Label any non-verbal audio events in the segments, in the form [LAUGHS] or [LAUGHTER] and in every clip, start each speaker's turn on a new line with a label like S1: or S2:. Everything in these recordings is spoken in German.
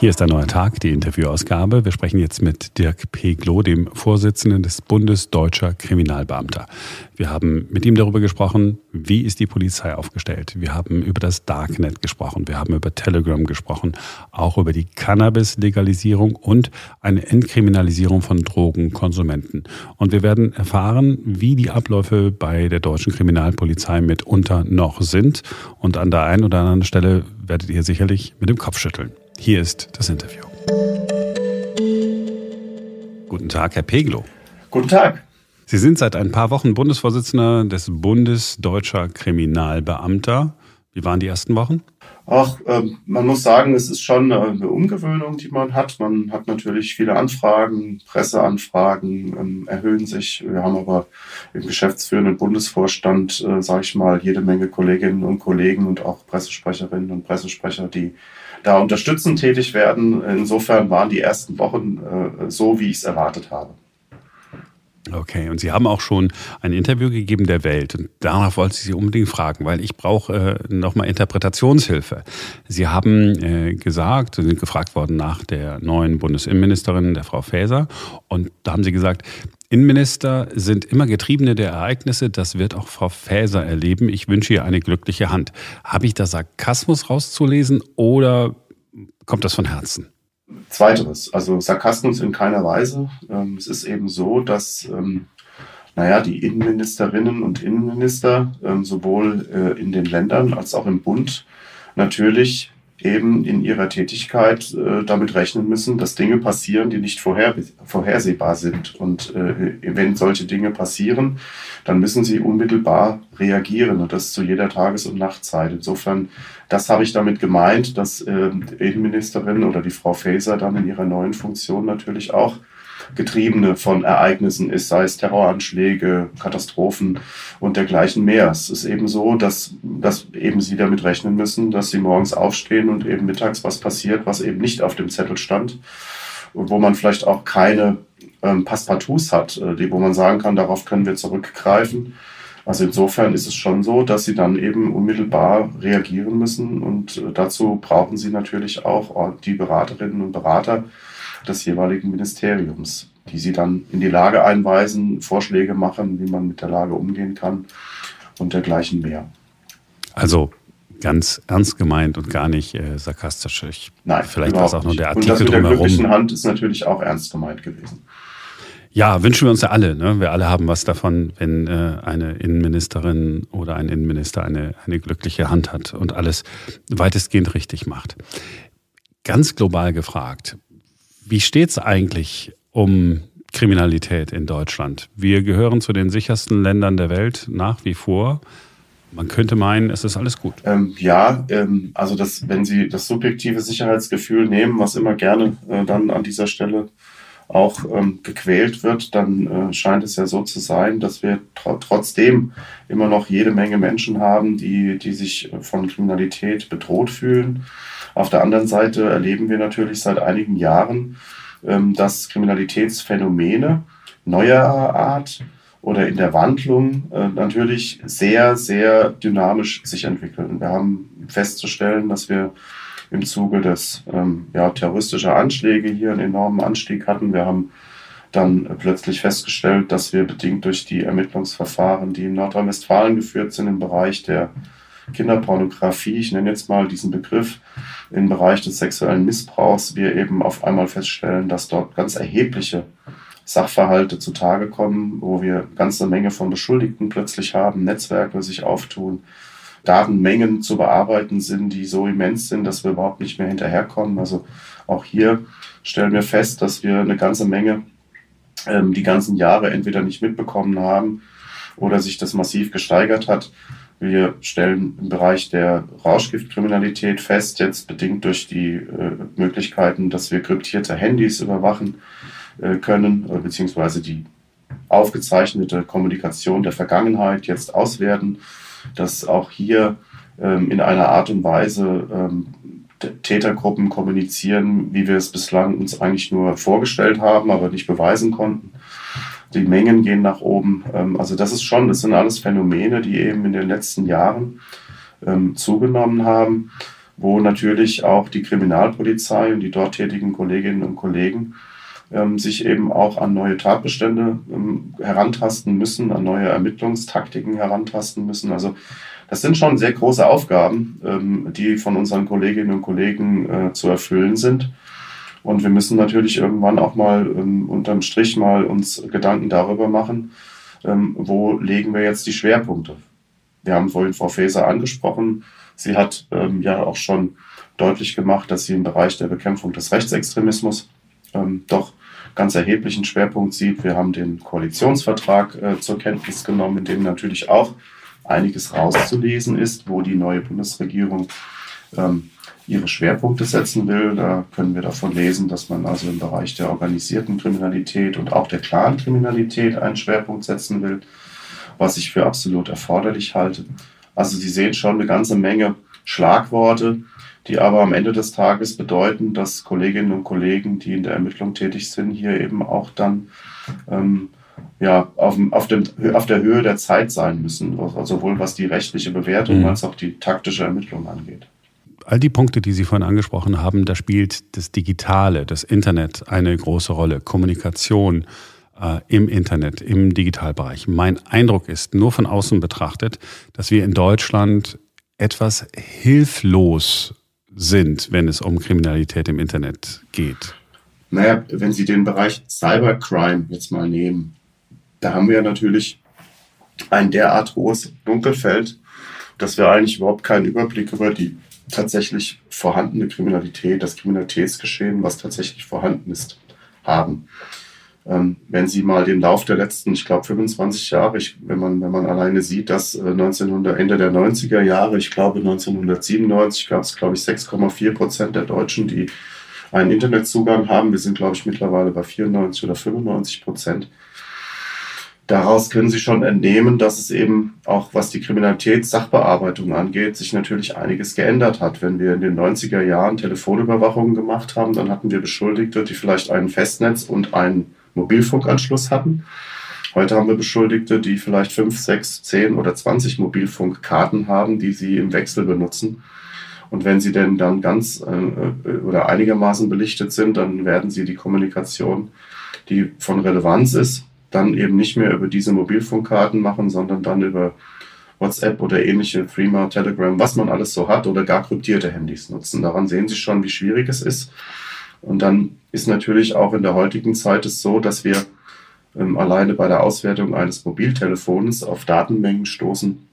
S1: Hier ist ein neuer Tag, die Interviewausgabe. Wir sprechen jetzt mit Dirk Peglo, dem Vorsitzenden des Bundes Deutscher Kriminalbeamter. Wir haben mit ihm darüber gesprochen, wie ist die Polizei aufgestellt. Wir haben über das Darknet gesprochen, wir haben über Telegram gesprochen, auch über die Cannabis-Legalisierung und eine Entkriminalisierung von Drogenkonsumenten. Und wir werden erfahren, wie die Abläufe bei der deutschen Kriminalpolizei mitunter noch sind. Und an der einen oder anderen Stelle werdet ihr sicherlich mit dem Kopf schütteln. Hier ist das Interview. Guten Tag, Herr Peglo.
S2: Guten Tag.
S1: Sie sind seit ein paar Wochen Bundesvorsitzender des Bundes Deutscher Kriminalbeamter. Wie waren die ersten Wochen?
S2: Ach, äh, man muss sagen, es ist schon eine Umgewöhnung, die man hat. Man hat natürlich viele Anfragen, Presseanfragen ähm, erhöhen sich. Wir haben aber im geschäftsführenden Bundesvorstand, äh, sage ich mal, jede Menge Kolleginnen und Kollegen und auch Pressesprecherinnen und Pressesprecher, die da unterstützend tätig werden. Insofern waren die ersten Wochen äh, so, wie ich es erwartet habe.
S1: Okay, und Sie haben auch schon ein Interview gegeben der Welt und danach wollte ich Sie unbedingt fragen, weil ich brauche äh, nochmal Interpretationshilfe. Sie haben äh, gesagt, Sie sind gefragt worden nach der neuen Bundesinnenministerin, der Frau Faeser, und da haben Sie gesagt, Innenminister sind immer Getriebene der Ereignisse. Das wird auch Frau Faeser erleben. Ich wünsche ihr eine glückliche Hand. Habe ich da Sarkasmus rauszulesen oder kommt das von Herzen?
S2: Zweiteres, also Sarkasmus in keiner Weise. Ähm, es ist eben so, dass ähm, naja, die Innenministerinnen und Innenminister ähm, sowohl äh, in den Ländern als auch im Bund natürlich eben in ihrer Tätigkeit äh, damit rechnen müssen, dass Dinge passieren, die nicht vorher, vorhersehbar sind. Und äh, wenn solche Dinge passieren, dann müssen sie unmittelbar reagieren und das zu jeder Tages- und Nachtzeit. Insofern, das habe ich damit gemeint, dass äh, die Innenministerin oder die Frau Faeser dann in ihrer neuen Funktion natürlich auch Getriebene von Ereignissen ist, sei es Terroranschläge, Katastrophen und dergleichen mehr. Es ist eben so, dass, dass eben sie damit rechnen müssen, dass sie morgens aufstehen und eben mittags was passiert, was eben nicht auf dem Zettel stand und wo man vielleicht auch keine ähm, Passepartouts hat, äh, die, wo man sagen kann, darauf können wir zurückgreifen. Also insofern ist es schon so, dass sie dann eben unmittelbar reagieren müssen und äh, dazu brauchen sie natürlich auch die Beraterinnen und Berater, des jeweiligen Ministeriums, die sie dann in die Lage einweisen, Vorschläge machen, wie man mit der Lage umgehen kann und dergleichen mehr.
S1: Also ganz ernst gemeint und gar nicht äh, sarkastisch. Ich,
S2: Nein,
S1: vielleicht war es auch nur der Artikel
S2: und das mit
S1: drumherum.
S2: der glücklichen Hand ist natürlich auch ernst gemeint gewesen.
S1: Ja, wünschen wir uns ja alle. Ne? Wir alle haben was davon, wenn äh, eine Innenministerin oder ein Innenminister eine, eine glückliche Hand hat und alles weitestgehend richtig macht. Ganz global gefragt, wie steht es eigentlich um Kriminalität in Deutschland? Wir gehören zu den sichersten Ländern der Welt nach wie vor. Man könnte meinen, es ist alles gut.
S2: Ähm, ja, ähm, also das, wenn Sie das subjektive Sicherheitsgefühl nehmen, was immer gerne äh, dann an dieser Stelle auch ähm, gequält wird, dann äh, scheint es ja so zu sein, dass wir tr trotzdem immer noch jede Menge Menschen haben, die, die sich von Kriminalität bedroht fühlen. Auf der anderen Seite erleben wir natürlich seit einigen Jahren, dass Kriminalitätsphänomene neuer Art oder in der Wandlung äh, natürlich sehr, sehr dynamisch sich entwickeln. Wir haben festzustellen, dass wir im Zuge des ähm, ja, terroristischer Anschläge hier einen enormen Anstieg hatten. Wir haben dann plötzlich festgestellt, dass wir bedingt durch die Ermittlungsverfahren, die in Nordrhein-Westfalen geführt sind im Bereich der Kinderpornografie, ich nenne jetzt mal diesen Begriff, im Bereich des sexuellen Missbrauchs, wir eben auf einmal feststellen, dass dort ganz erhebliche Sachverhalte zutage kommen, wo wir eine ganze Menge von Beschuldigten plötzlich haben, Netzwerke sich auftun, Datenmengen zu bearbeiten sind, die so immens sind, dass wir überhaupt nicht mehr hinterherkommen. Also auch hier stellen wir fest, dass wir eine ganze Menge ähm, die ganzen Jahre entweder nicht mitbekommen haben oder sich das massiv gesteigert hat. Wir stellen im Bereich der Rauschgiftkriminalität fest, jetzt bedingt durch die äh, Möglichkeiten, dass wir kryptierte Handys überwachen äh, können, äh, beziehungsweise die aufgezeichnete Kommunikation der Vergangenheit jetzt auswerten dass auch hier ähm, in einer Art und Weise ähm, Tätergruppen kommunizieren, wie wir es bislang uns eigentlich nur vorgestellt haben, aber nicht beweisen konnten. Die Mengen gehen nach oben. Ähm, also das ist schon, das sind alles Phänomene, die eben in den letzten Jahren ähm, zugenommen haben, wo natürlich auch die Kriminalpolizei und die dort tätigen Kolleginnen und Kollegen ähm, sich eben auch an neue Tatbestände herantasten müssen, an neue Ermittlungstaktiken herantasten müssen. Also das sind schon sehr große Aufgaben, die von unseren Kolleginnen und Kollegen äh, zu erfüllen sind. Und wir müssen natürlich irgendwann auch mal ähm, unterm Strich mal uns Gedanken darüber machen, ähm, wo legen wir jetzt die Schwerpunkte. Wir haben vorhin Frau Faeser angesprochen. Sie hat ähm, ja auch schon deutlich gemacht, dass sie im Bereich der Bekämpfung des Rechtsextremismus ähm, doch ganz erheblichen Schwerpunkt sieht. Wir haben den Koalitionsvertrag äh, zur Kenntnis genommen, in dem natürlich auch einiges rauszulesen ist, wo die neue Bundesregierung ähm, ihre Schwerpunkte setzen will. Da können wir davon lesen, dass man also im Bereich der organisierten Kriminalität und auch der Clan-Kriminalität einen Schwerpunkt setzen will, was ich für absolut erforderlich halte. Also Sie sehen schon eine ganze Menge Schlagworte, die aber am Ende des Tages bedeuten, dass Kolleginnen und Kollegen, die in der Ermittlung tätig sind, hier eben auch dann ähm, ja, auf, auf, dem, auf der Höhe der Zeit sein müssen, sowohl was die rechtliche Bewertung mhm. als auch die taktische Ermittlung angeht.
S1: All die Punkte, die Sie vorhin angesprochen haben, da spielt das Digitale, das Internet eine große Rolle. Kommunikation äh, im Internet, im Digitalbereich. Mein Eindruck ist, nur von außen betrachtet, dass wir in Deutschland etwas hilflos sind, wenn es um Kriminalität im Internet geht.
S2: Naja, wenn Sie den Bereich Cybercrime jetzt mal nehmen, da haben wir natürlich ein derart hohes Dunkelfeld, dass wir eigentlich überhaupt keinen Überblick über die tatsächlich vorhandene Kriminalität, das Kriminalitätsgeschehen, was tatsächlich vorhanden ist, haben. Ähm, wenn Sie mal den Lauf der letzten, ich glaube, 25 Jahre, ich, wenn, man, wenn man alleine sieht, dass äh, 1900, Ende der 90er Jahre, ich glaube 1997 gab es, glaube ich, 6,4 Prozent der Deutschen, die einen Internetzugang haben. Wir sind, glaube ich, mittlerweile bei 94 oder 95 Prozent daraus können Sie schon entnehmen, dass es eben auch was die Kriminalitätssachbearbeitung angeht, sich natürlich einiges geändert hat. Wenn wir in den 90er Jahren Telefonüberwachungen gemacht haben, dann hatten wir Beschuldigte, die vielleicht ein Festnetz und einen Mobilfunkanschluss hatten. Heute haben wir Beschuldigte, die vielleicht fünf, sechs, zehn oder zwanzig Mobilfunkkarten haben, die sie im Wechsel benutzen. Und wenn sie denn dann ganz äh, oder einigermaßen belichtet sind, dann werden sie die Kommunikation, die von Relevanz ist, dann eben nicht mehr über diese Mobilfunkkarten machen, sondern dann über WhatsApp oder ähnliche Threema, Telegram, was man alles so hat oder gar kryptierte Handys nutzen. Daran sehen Sie schon, wie schwierig es ist. Und dann ist natürlich auch in der heutigen Zeit es so, dass wir ähm, alleine bei der Auswertung eines Mobiltelefons auf Datenmengen stoßen,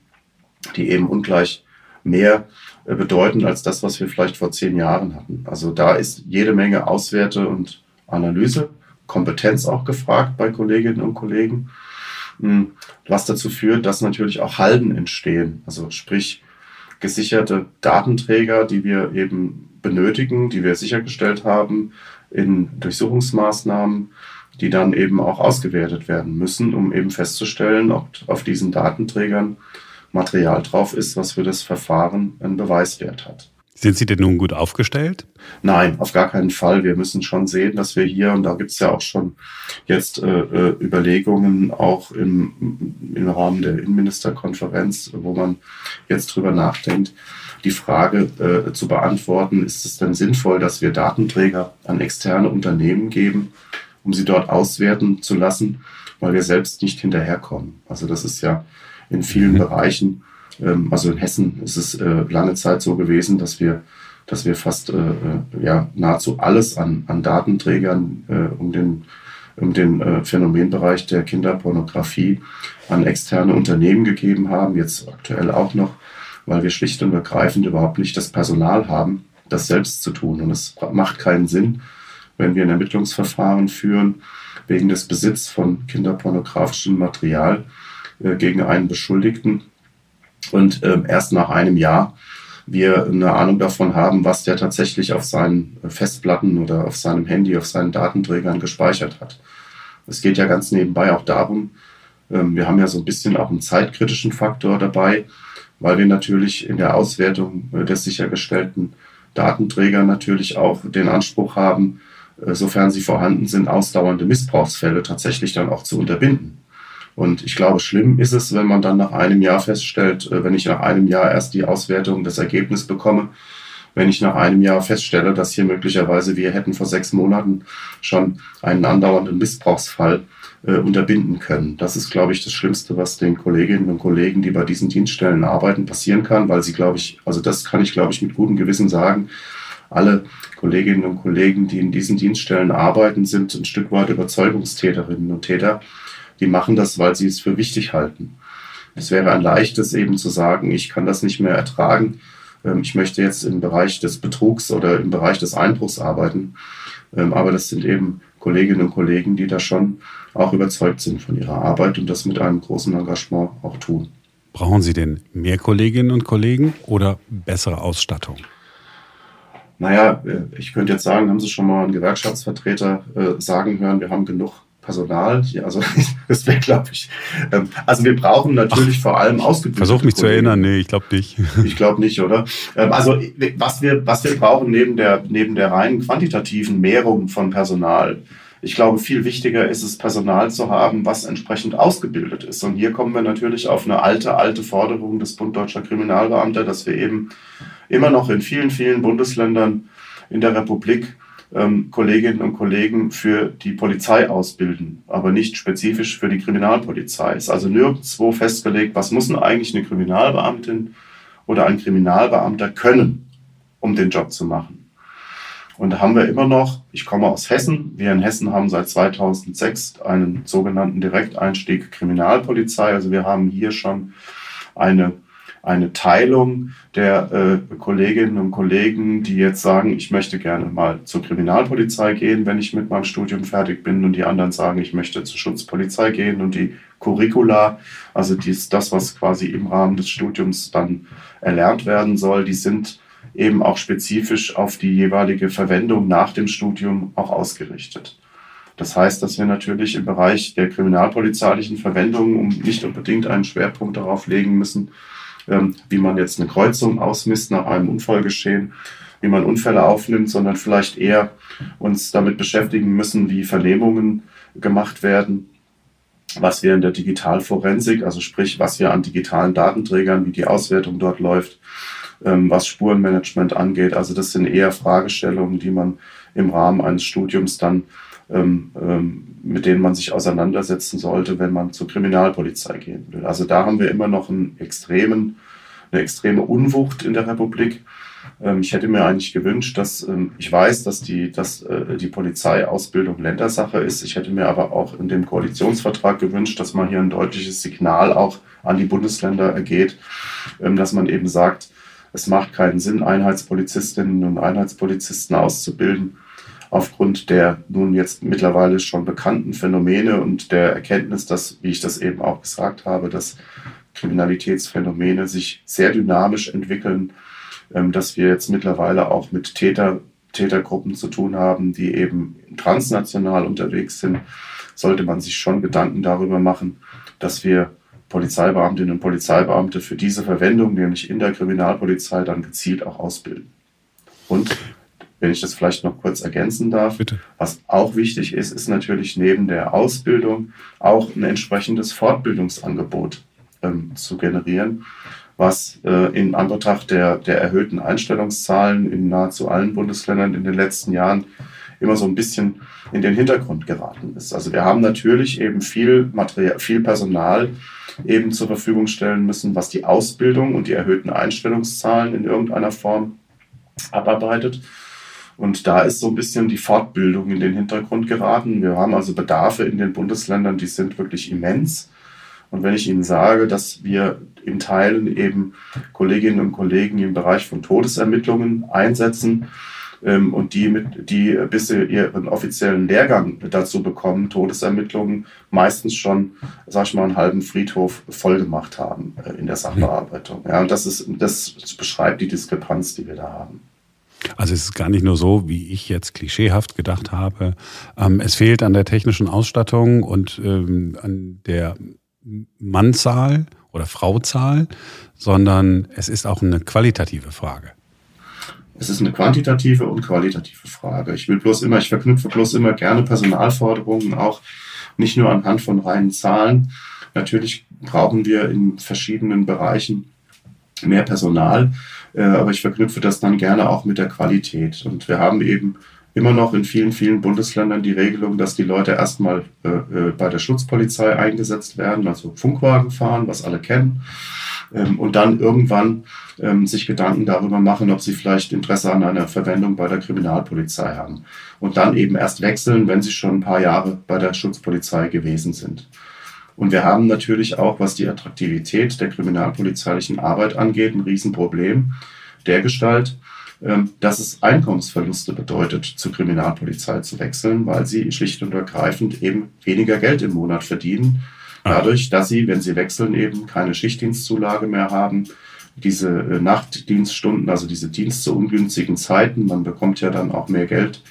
S2: die eben ungleich mehr äh, bedeuten als das, was wir vielleicht vor zehn Jahren hatten. Also da ist jede Menge Auswerte und Analyse Kompetenz auch gefragt bei Kolleginnen und Kollegen, hm, was dazu führt, dass natürlich auch Halden entstehen. Also sprich gesicherte Datenträger, die wir eben benötigen, die wir sichergestellt haben in Durchsuchungsmaßnahmen, die dann eben auch ausgewertet werden müssen, um eben festzustellen, ob auf diesen Datenträgern Material drauf ist, was für das Verfahren einen Beweiswert hat.
S1: Sind Sie denn nun gut aufgestellt?
S2: Nein, auf gar keinen Fall. Wir müssen schon sehen, dass wir hier, und da gibt es ja auch schon jetzt äh, äh, Überlegungen, auch im, im Rahmen der Innenministerkonferenz, wo man jetzt drüber nachdenkt, die Frage äh, zu beantworten, ist es denn sinnvoll, dass wir Datenträger an externe Unternehmen geben, um sie dort auswerten zu lassen, weil wir selbst nicht hinterherkommen. Also das ist ja in vielen mhm. Bereichen ähm, also in Hessen ist es äh, lange Zeit so gewesen, dass wir, dass wir fast äh, äh, ja, nahezu alles an, an Datenträgern um den, um den Phänomenbereich der Kinderpornografie an externe Unternehmen gegeben haben, jetzt aktuell auch noch, weil wir schlicht und ergreifend überhaupt nicht das Personal haben, das selbst zu tun. Und es macht keinen Sinn, wenn wir ein Ermittlungsverfahren führen wegen des Besitzes von kinderpornografischem Material gegen einen Beschuldigten, und äh, erst nach einem Jahr wir eine Ahnung davon haben, was der tatsächlich auf seinen Festplatten oder auf seinem Handy, auf seinen Datenträgern gespeichert hat. Es geht ja ganz nebenbei auch darum, ähm, wir haben ja so ein bisschen auch einen zeitkritischen Faktor dabei, weil wir natürlich in der Auswertung äh, des sichergestellten Datenträger natürlich auch den Anspruch haben, äh, sofern sie vorhanden sind, ausdauernde Missbrauchsfälle tatsächlich dann auch zu unterbinden. Und ich glaube, schlimm ist es, wenn man dann nach einem Jahr feststellt, äh, wenn ich nach einem Jahr erst die Auswertung, das Ergebnis bekomme, wenn ich nach einem Jahr feststelle, dass hier möglicherweise wir hätten vor sechs Monaten schon einen andauernden Missbrauchsfall äh, unterbinden können. Das ist, glaube ich, das Schlimmste, was den Kolleginnen und Kollegen, die bei diesen Dienststellen arbeiten, passieren kann, weil sie, glaube ich, also das kann ich, glaube ich, mit gutem Gewissen sagen, alle Kolleginnen und Kollegen, die in diesen Dienststellen arbeiten, sind ein Stück weit Überzeugungstäterinnen und Täter. Die machen das, weil sie es für wichtig halten. Es wäre ein leichtes eben zu sagen, ich kann das nicht mehr ertragen. Ähm, ich möchte jetzt im Bereich des Betrugs oder im Bereich des Einbruchs arbeiten. Ähm, aber das sind eben Kolleginnen und Kollegen, die da schon auch überzeugt sind von ihrer Arbeit und das mit einem großen Engagement auch tun.
S1: Brauchen Sie denn mehr Kolleginnen und Kollegen oder bessere Ausstattung?
S2: Naja, äh, ich könnte jetzt sagen, haben Sie schon mal einen Gewerkschaftsvertreter äh, sagen hören, wir haben genug Personal. Also [LAUGHS] das wäre, glaube ich. Ähm, also wir brauchen natürlich Ach, vor allem ausgebildete.
S1: Versuch mich Kollegen. zu erinnern, nee, ich glaube nicht. [LAUGHS]
S2: Ich glaube nicht, oder? Ähm, also was wir, was wir brauchen neben der, neben der reinen quantitativen Mehrung von Personal, ich glaube, viel wichtiger ist es, Personal zu haben, was entsprechend ausgebildet ist. Und hier kommen wir natürlich auf eine alte, alte Forderung des Bund Deutscher Kriminalbeamter, dass wir eben immer noch in vielen, vielen Bundesländern in der Republik ähm, Kolleginnen und Kollegen für die Polizei ausbilden, aber nicht spezifisch für die Kriminalpolizei. Es ist also nirgendwo festgelegt, was muss denn eigentlich eine Kriminalbeamtin oder ein Kriminalbeamter können, um den Job zu machen. Und da haben wir immer noch, ich komme aus Hessen, wir in Hessen haben seit 2006 einen sogenannten Direkteinstieg Kriminalpolizei. Also wir haben hier schon eine eine Teilung der äh, Kolleginnen und Kollegen, die jetzt sagen, ich möchte gerne mal zur Kriminalpolizei gehen, wenn ich mit meinem Studium fertig bin, und die anderen sagen, ich möchte zur Schutzpolizei gehen und die Curricula, also dies, das, was quasi im Rahmen des Studiums dann erlernt werden soll, die sind eben auch spezifisch auf die jeweilige Verwendung nach dem Studium auch ausgerichtet. Das heißt, dass wir natürlich im Bereich der kriminalpolizeilichen Verwendung nicht unbedingt einen Schwerpunkt darauf legen müssen, wie man jetzt eine Kreuzung ausmisst nach einem Unfallgeschehen, wie man Unfälle aufnimmt, sondern vielleicht eher uns damit beschäftigen müssen, wie Vernehmungen gemacht werden, was wir in der Digitalforensik, also sprich, was wir an digitalen Datenträgern, wie die Auswertung dort läuft, ähm, was Spurenmanagement angeht. Also das sind eher Fragestellungen, die man im Rahmen eines Studiums dann ähm, ähm, mit denen man sich auseinandersetzen sollte, wenn man zur Kriminalpolizei gehen will. Also da haben wir immer noch einen extremen, eine extreme Unwucht in der Republik. Ähm, ich hätte mir eigentlich gewünscht, dass ähm, ich weiß, dass die, dass, äh, die Polizeiausbildung Ländersache ist. Ich hätte mir aber auch in dem Koalitionsvertrag gewünscht, dass man hier ein deutliches Signal auch an die Bundesländer ergeht, ähm, dass man eben sagt, es macht keinen Sinn, Einheitspolizistinnen und Einheitspolizisten auszubilden, aufgrund der nun jetzt mittlerweile schon bekannten Phänomene und der Erkenntnis, dass, wie ich das eben auch gesagt habe, dass Kriminalitätsphänomene sich sehr dynamisch entwickeln, ähm, dass wir jetzt mittlerweile auch mit Täter, Tätergruppen zu tun haben, die eben transnational unterwegs sind, sollte man sich schon Gedanken darüber machen, dass wir Polizeibeamtinnen und Polizeibeamte für diese Verwendung, nämlich in der Kriminalpolizei, dann gezielt auch ausbilden. Und wenn ich das vielleicht noch kurz ergänzen darf. Bitte. Was auch wichtig ist, ist natürlich neben der Ausbildung auch ein entsprechendes Fortbildungsangebot ähm, zu generieren, was äh, in Anbetracht der, der erhöhten Einstellungszahlen in nahezu allen Bundesländern in den letzten Jahren immer so ein bisschen in den Hintergrund geraten ist. Also wir haben natürlich eben viel Material, viel Personal eben zur Verfügung stellen müssen, was die Ausbildung und die erhöhten Einstellungszahlen in irgendeiner Form abarbeitet. Und da ist so ein bisschen die Fortbildung in den Hintergrund geraten. Wir haben also Bedarfe in den Bundesländern, die sind wirklich immens. Und wenn ich Ihnen sage, dass wir in Teilen eben Kolleginnen und Kollegen im Bereich von Todesermittlungen einsetzen ähm, und die, mit, die bis sie ihren offiziellen Lehrgang dazu bekommen, Todesermittlungen meistens schon, sag ich mal, einen halben Friedhof vollgemacht haben äh, in der Sachbearbeitung. Ja, und das, ist, das beschreibt die Diskrepanz, die wir da haben.
S1: Also es ist gar nicht nur so, wie ich jetzt klischeehaft gedacht habe. Ähm, es fehlt an der technischen Ausstattung und ähm, an der Mannzahl oder Frauzahl, sondern es ist auch eine qualitative Frage.
S2: Es ist eine quantitative und qualitative Frage. Ich will bloß immer, ich verknüpfe bloß immer gerne Personalforderungen auch nicht nur anhand von reinen Zahlen. Natürlich brauchen wir in verschiedenen Bereichen mehr Personal. Äh, aber ich verknüpfe das dann gerne auch mit der Qualität. Und wir haben eben immer noch in vielen, vielen Bundesländern die Regelung, dass die Leute erstmal äh, äh, bei der Schutzpolizei eingesetzt werden, also Funkwagen fahren, was alle kennen, ähm, und dann irgendwann ähm, sich Gedanken darüber machen, ob sie vielleicht Interesse an einer Verwendung bei der Kriminalpolizei haben. Und dann eben erst wechseln, wenn sie schon ein paar Jahre bei der Schutzpolizei gewesen sind. Und wir haben natürlich auch, was die Attraktivität der kriminalpolizeilichen Arbeit angeht, ein Riesenproblem der Gestalt, ähm, dass es Einkommensverluste bedeutet, zur Kriminalpolizei zu wechseln, weil sie schlicht und ergreifend eben weniger Geld im Monat verdienen. Ah. Dadurch, dass sie, wenn sie wechseln, eben keine Schichtdienstzulage mehr haben, diese äh, Nachtdienststunden, also diese Dienst zu ungünstigen Zeiten, man bekommt ja dann auch mehr Geld,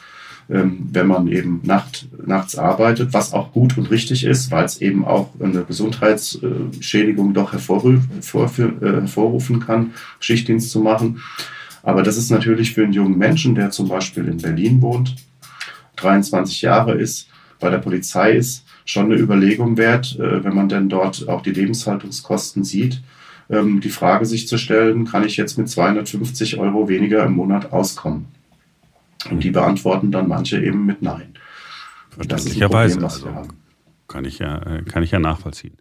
S2: ähm, wenn man eben Nacht, nachts arbeitet, was auch gut und richtig ist, weil es eben auch eine Gesundheitsschädigung doch hervorrufen, äh, hervorrufen kann, Schichtdienst zu machen. Aber das ist natürlich für einen jungen Menschen, der zum Beispiel in Berlin wohnt, 23 Jahre ist, bei der Polizei ist, schon eine Überlegung wert, äh, wenn man denn dort auch die Lebenshaltungskosten sieht, ähm, die Frage sich zu stellen, kann ich jetzt mit 250 Euro weniger im Monat auskommen? Und die beantworten dann manche eben mit Nein.
S1: Verständlicherweise. Also, kann ich ja, äh, kann ich ja nachvollziehen.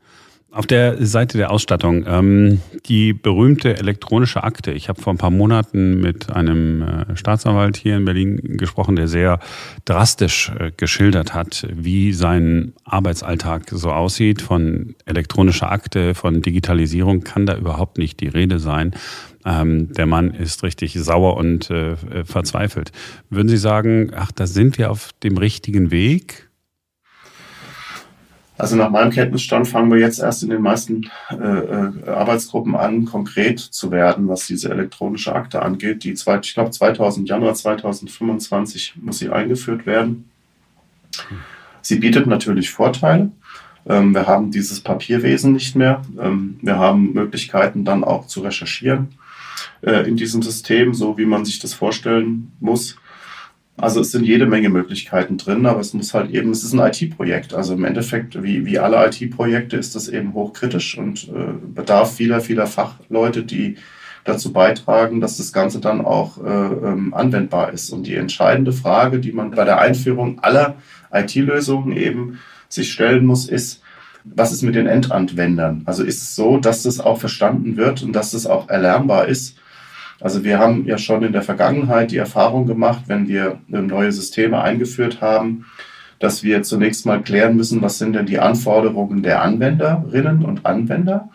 S1: Auf der Seite der Ausstattung, ähm, die berühmte elektronische Akte. Ich habe vor ein paar Monaten mit einem äh, Staatsanwalt hier in Berlin gesprochen, der sehr drastisch äh, geschildert hat, wie sein Arbeitsalltag so aussieht. Von elektronischer Akte, von Digitalisierung kann da überhaupt nicht die Rede sein. Ähm, der Mann ist richtig sauer und äh, verzweifelt. Würden Sie sagen, ach, da sind wir auf dem richtigen Weg?
S2: Also nach meinem Kenntnisstand fangen wir jetzt erst in den meisten äh, äh, Arbeitsgruppen an, konkret zu werden, was diese elektronische Akte angeht. Die zwei, ich glaube 2000 Januar 2025 muss sie eingeführt werden. Sie bietet natürlich Vorteile. Ähm, wir haben dieses Papierwesen nicht mehr. Ähm, wir haben Möglichkeiten dann auch zu recherchieren äh, in diesem System, so wie man sich das vorstellen muss. Also es sind jede Menge Möglichkeiten drin, aber es muss halt eben, es ist ein IT-Projekt. Also im Endeffekt, wie, wie alle IT-Projekte, ist das eben hochkritisch und äh, bedarf vieler, vieler Fachleute, die dazu beitragen, dass das Ganze dann auch äh, ähm, anwendbar ist. Und die entscheidende Frage, die man bei der Einführung aller IT-Lösungen eben sich stellen muss, ist, was ist mit den Endanwendern? Also ist es so, dass das auch verstanden wird und dass das auch erlernbar ist? Also wir haben ja schon in der Vergangenheit die Erfahrung gemacht, wenn wir neue Systeme eingeführt haben, dass wir zunächst mal klären müssen, was sind denn die Anforderungen der Anwenderinnen und Anwender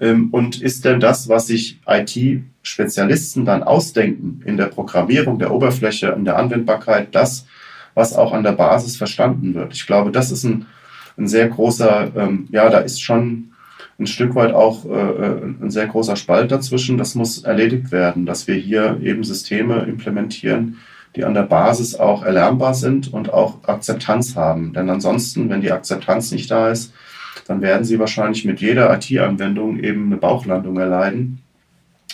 S2: ähm, und ist denn das, was sich IT-Spezialisten dann ausdenken in der Programmierung der Oberfläche, in der Anwendbarkeit, das, was auch an der Basis verstanden wird. Ich glaube, das ist ein, ein sehr großer, ähm, ja, da ist schon ein Stück weit auch äh, ein sehr großer Spalt dazwischen. Das muss erledigt werden, dass wir hier eben Systeme implementieren, die an der Basis auch erlernbar sind und auch Akzeptanz haben. Denn ansonsten, wenn die Akzeptanz nicht da ist, dann werden sie wahrscheinlich mit jeder IT-Anwendung eben eine Bauchlandung erleiden,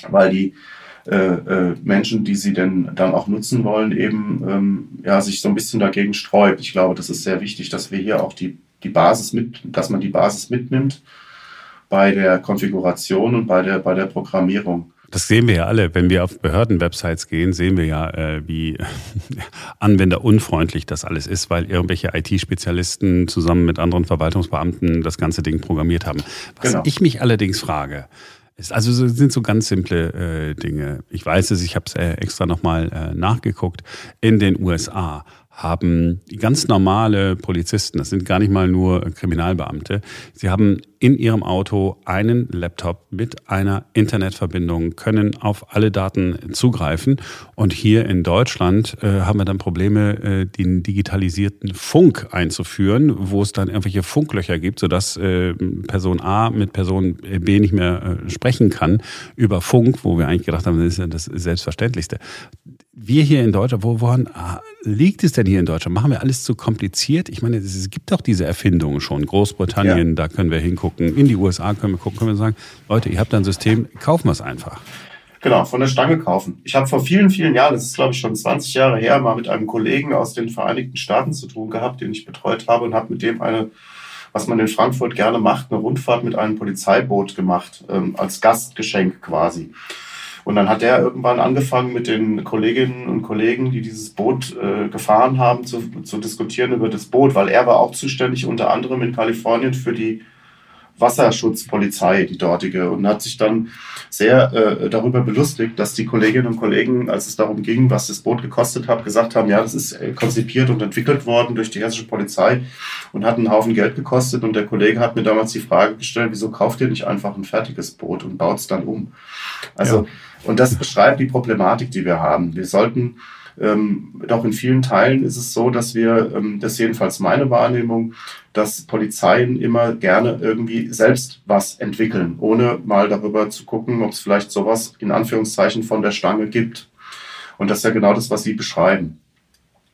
S2: weil die äh, äh, Menschen, die sie denn dann auch nutzen wollen, eben ähm, ja, sich so ein bisschen dagegen sträubt. Ich glaube, das ist sehr wichtig, dass wir hier auch die, die Basis mit, dass man die Basis mitnimmt bei der Konfiguration und bei der, bei der Programmierung.
S1: Das sehen wir ja alle. Wenn wir auf Behördenwebsites gehen, sehen wir ja, äh, wie [LAUGHS] anwenderunfreundlich das alles ist, weil irgendwelche IT-Spezialisten zusammen mit anderen Verwaltungsbeamten das ganze Ding programmiert haben. Was genau. ich mich allerdings frage, ist, also sind so ganz simple äh, Dinge. Ich weiß es, ich habe es äh, extra nochmal äh, nachgeguckt. In den USA haben ganz normale Polizisten, das sind gar nicht mal nur Kriminalbeamte, sie haben in ihrem Auto einen Laptop mit einer Internetverbindung, können auf alle Daten zugreifen. Und hier in Deutschland äh, haben wir dann Probleme, äh, den digitalisierten Funk einzuführen, wo es dann irgendwelche Funklöcher gibt, sodass äh, Person A mit Person B nicht mehr äh, sprechen kann über Funk, wo wir eigentlich gedacht haben, das ist ja das Selbstverständlichste wir hier in Deutschland, wo, woran ah, liegt es denn hier in Deutschland? Machen wir alles zu kompliziert? Ich meine, es gibt doch diese Erfindungen schon. Großbritannien, ja. da können wir hingucken. In die USA können wir gucken, können wir sagen, Leute, ihr habt ein System, kaufen wir es einfach.
S2: Genau, von der Stange kaufen. Ich habe vor vielen, vielen Jahren, das ist glaube ich schon 20 Jahre her, mal mit einem Kollegen aus den Vereinigten Staaten zu tun gehabt, den ich betreut habe und habe mit dem eine, was man in Frankfurt gerne macht, eine Rundfahrt mit einem Polizeiboot gemacht, ähm, als Gastgeschenk quasi. Und dann hat er irgendwann angefangen mit den Kolleginnen und Kollegen, die dieses Boot äh, gefahren haben, zu, zu diskutieren über das Boot, weil er war auch zuständig unter anderem in Kalifornien für die Wasserschutzpolizei, die dortige, und hat sich dann sehr äh, darüber belustigt, dass die Kolleginnen und Kollegen, als es darum ging, was das Boot gekostet hat, gesagt haben, ja, das ist äh, konzipiert und entwickelt worden durch die hessische Polizei und hat einen Haufen Geld gekostet. Und der Kollege hat mir damals die Frage gestellt, wieso kauft ihr nicht einfach ein fertiges Boot und baut es dann um? Also, ja. und das beschreibt die Problematik, die wir haben. Wir sollten ähm, doch in vielen Teilen ist es so, dass wir, ähm, das ist jedenfalls meine Wahrnehmung, dass Polizeien immer gerne irgendwie selbst was entwickeln, ohne mal darüber zu gucken, ob es vielleicht sowas in Anführungszeichen von der Stange gibt. Und das ist ja genau das, was Sie beschreiben.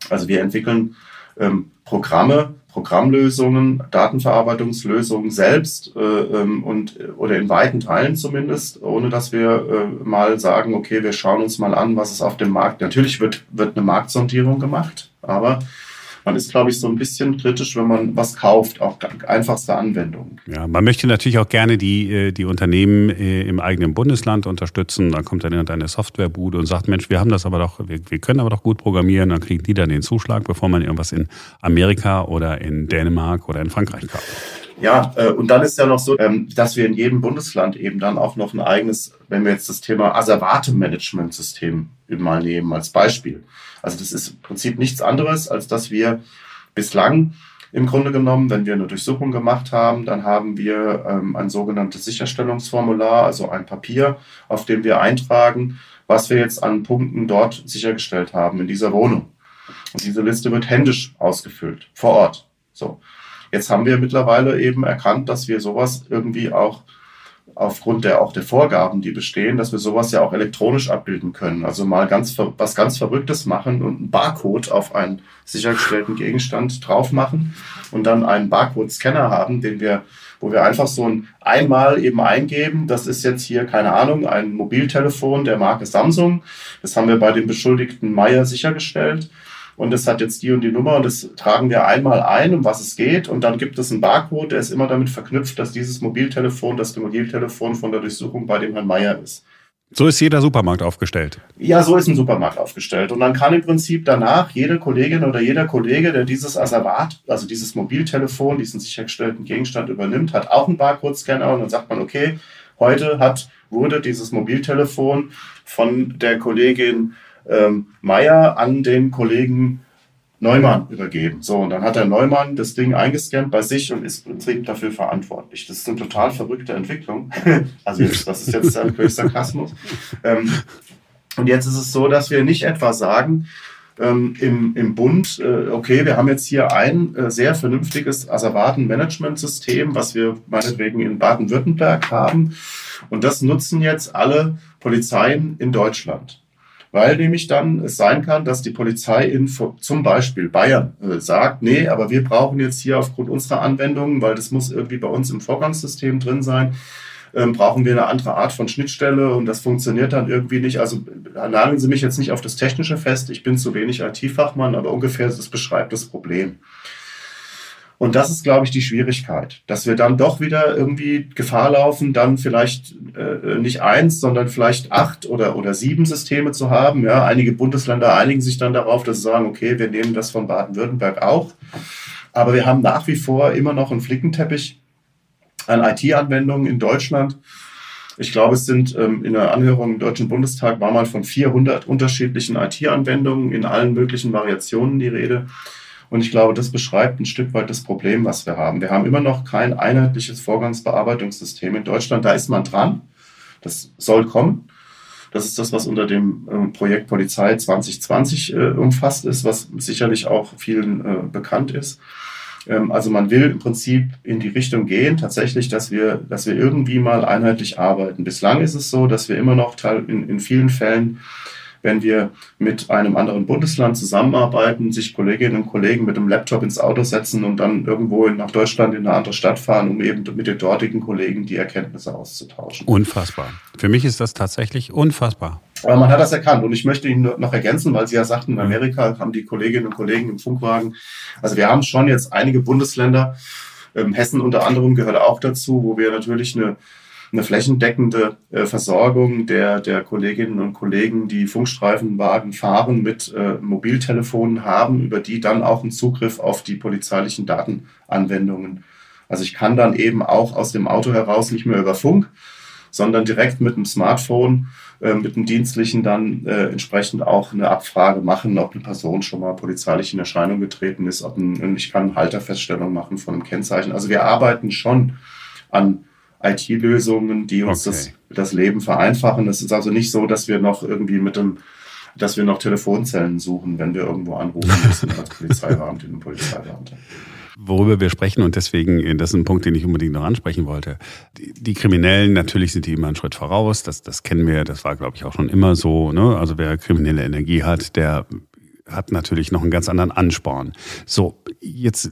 S2: Also wir entwickeln ähm, Programme, Programmlösungen, Datenverarbeitungslösungen selbst äh, ähm, und oder in weiten Teilen zumindest, ohne dass wir äh, mal sagen, okay, wir schauen uns mal an, was es auf dem Markt. Natürlich wird wird eine Marktsondierung gemacht, aber man ist, glaube ich, so ein bisschen kritisch, wenn man was kauft, auch einfachste Anwendungen.
S1: Ja, man möchte natürlich auch gerne die, äh, die Unternehmen äh, im eigenen Bundesland unterstützen. Dann kommt dann irgendeine Softwarebude und sagt, Mensch, wir haben das aber doch, wir, wir können aber doch gut programmieren. Dann kriegen die dann den Zuschlag, bevor man irgendwas in Amerika oder in Dänemark oder in Frankreich kauft.
S2: Ja, äh, und dann ist ja noch so, ähm, dass wir in jedem Bundesland eben dann auch noch ein eigenes, wenn wir jetzt das Thema Asservate-Management-System mal nehmen als Beispiel. Also das ist im Prinzip nichts anderes, als dass wir bislang im Grunde genommen, wenn wir eine Durchsuchung gemacht haben, dann haben wir ähm, ein sogenanntes Sicherstellungsformular, also ein Papier, auf dem wir eintragen, was wir jetzt an Punkten dort sichergestellt haben in dieser Wohnung. Und diese Liste wird händisch ausgefüllt, vor Ort. So. Jetzt haben wir mittlerweile eben erkannt, dass wir sowas irgendwie auch aufgrund der auch der Vorgaben, die bestehen, dass wir sowas ja auch elektronisch abbilden können. Also mal ganz was ganz Verrücktes machen und einen Barcode auf einen sichergestellten Gegenstand drauf machen und dann einen Barcode-Scanner haben, den wir, wo wir einfach so ein einmal eben eingeben. Das ist jetzt hier keine Ahnung ein Mobiltelefon der Marke Samsung. Das haben wir bei dem Beschuldigten Meyer sichergestellt und es hat jetzt die und die Nummer und das tragen wir einmal ein, um was es geht und dann gibt es einen Barcode, der ist immer damit verknüpft, dass dieses Mobiltelefon, das Mobiltelefon von der Durchsuchung bei dem Herrn Meier ist.
S1: So ist jeder Supermarkt aufgestellt.
S2: Ja, so ist ein Supermarkt aufgestellt. Und dann kann im Prinzip danach jede Kollegin oder jeder Kollege, der dieses Asservat, also dieses Mobiltelefon, diesen sichergestellten Gegenstand übernimmt, hat auch einen Barcode-Scanner und dann sagt man, okay, heute hat, wurde dieses Mobiltelefon von der Kollegin ähm, Meyer an den Kollegen Neumann übergeben. So, und dann hat der Neumann das Ding eingescannt bei sich und ist im Prinzip dafür verantwortlich. Das ist eine total verrückte Entwicklung. [LAUGHS] also das ist jetzt ein Sarkasmus. Ähm, und jetzt ist es so, dass wir nicht etwa sagen, ähm, im, im Bund, äh, okay, wir haben jetzt hier ein äh, sehr vernünftiges Asservaten-Management-System, was wir meinetwegen in Baden-Württemberg haben. Und das nutzen jetzt alle Polizeien in Deutschland weil nämlich dann es sein kann, dass die Polizei in zum Beispiel Bayern äh, sagt, nee, aber wir brauchen jetzt hier aufgrund unserer Anwendungen, weil das muss irgendwie bei uns im Vorgangssystem drin sein, ähm, brauchen wir eine andere Art von Schnittstelle und das funktioniert dann irgendwie nicht. Also nageln Sie mich jetzt nicht auf das Technische fest, ich bin zu wenig IT-Fachmann, aber ungefähr das beschreibt das Problem. Und das ist, glaube ich, die Schwierigkeit, dass wir dann doch wieder irgendwie Gefahr laufen, dann vielleicht äh, nicht eins, sondern vielleicht acht oder, oder sieben Systeme zu haben. Ja, einige Bundesländer einigen sich dann darauf, dass sie sagen, okay, wir nehmen das von Baden-Württemberg auch. Aber wir haben nach wie vor immer noch einen Flickenteppich an IT-Anwendungen in Deutschland. Ich glaube, es sind ähm, in der Anhörung im Deutschen Bundestag war mal von 400 unterschiedlichen IT-Anwendungen in allen möglichen Variationen die Rede. Und ich glaube, das beschreibt ein Stück weit das Problem, was wir haben. Wir haben immer noch kein einheitliches Vorgangsbearbeitungssystem in Deutschland. Da ist man dran. Das soll kommen. Das ist das, was unter dem äh, Projekt Polizei 2020 äh, umfasst ist, was sicherlich auch vielen äh, bekannt ist. Ähm, also man will im Prinzip in die Richtung gehen, tatsächlich, dass wir, dass wir irgendwie mal einheitlich arbeiten. Bislang ist es so, dass wir immer noch in, in vielen Fällen wenn wir mit einem anderen Bundesland zusammenarbeiten, sich Kolleginnen und Kollegen mit dem Laptop ins Auto setzen und dann irgendwo nach Deutschland in eine andere Stadt fahren, um eben mit den dortigen Kollegen die Erkenntnisse auszutauschen.
S1: Unfassbar. Für mich ist das tatsächlich unfassbar.
S2: Aber man hat das erkannt. Und ich möchte Ihnen noch ergänzen, weil Sie ja sagten, in Amerika haben die Kolleginnen und Kollegen im Funkwagen. Also wir haben schon jetzt einige Bundesländer, ähm, Hessen unter anderem gehört auch dazu, wo wir natürlich eine eine flächendeckende äh, Versorgung der, der Kolleginnen und Kollegen, die Funkstreifenwagen fahren, mit äh, Mobiltelefonen haben, über die dann auch einen Zugriff auf die polizeilichen Datenanwendungen. Also ich kann dann eben auch aus dem Auto heraus nicht mehr über Funk, sondern direkt mit dem Smartphone, äh, mit dem Dienstlichen dann äh, entsprechend auch eine Abfrage machen, ob eine Person schon mal polizeilich in Erscheinung getreten ist, ob ein, ich kann Halterfeststellung machen von einem Kennzeichen. Also wir arbeiten schon an IT-Lösungen, die uns okay. das, das Leben vereinfachen. Es ist also nicht so, dass wir noch irgendwie mit dem dass wir noch Telefonzellen suchen, wenn wir irgendwo anrufen müssen [LAUGHS] als Polizeibeamtin und Polizeibeamte.
S1: Worüber wir sprechen, und deswegen, das ist ein Punkt, den ich unbedingt noch ansprechen wollte. Die, die Kriminellen, natürlich sind die immer einen Schritt voraus, das, das kennen wir, das war, glaube ich, auch schon immer so. Ne? Also wer kriminelle Energie hat, der hat natürlich noch einen ganz anderen Ansporn. So, jetzt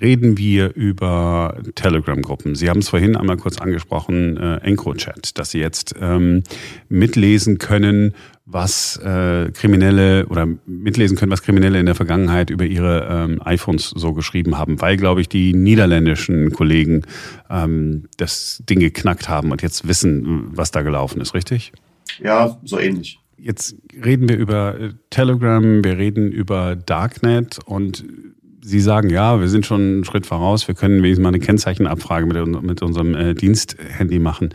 S1: reden wir über Telegram-Gruppen. Sie haben es vorhin einmal kurz angesprochen, äh, EncroChat, dass Sie jetzt ähm, mitlesen können, was äh, Kriminelle oder mitlesen können, was Kriminelle in der Vergangenheit über ihre ähm, iPhones so geschrieben haben, weil, glaube ich, die niederländischen Kollegen ähm, das Ding geknackt haben und jetzt wissen, was da gelaufen ist, richtig?
S2: Ja, so ähnlich.
S1: Jetzt reden wir über äh, Telegram, wir reden über Darknet und Sie sagen, ja, wir sind schon einen Schritt voraus, wir können wenigstens mal eine Kennzeichenabfrage mit, mit unserem äh, Diensthandy machen.